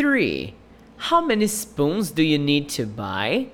3. How many spoons do you need to buy?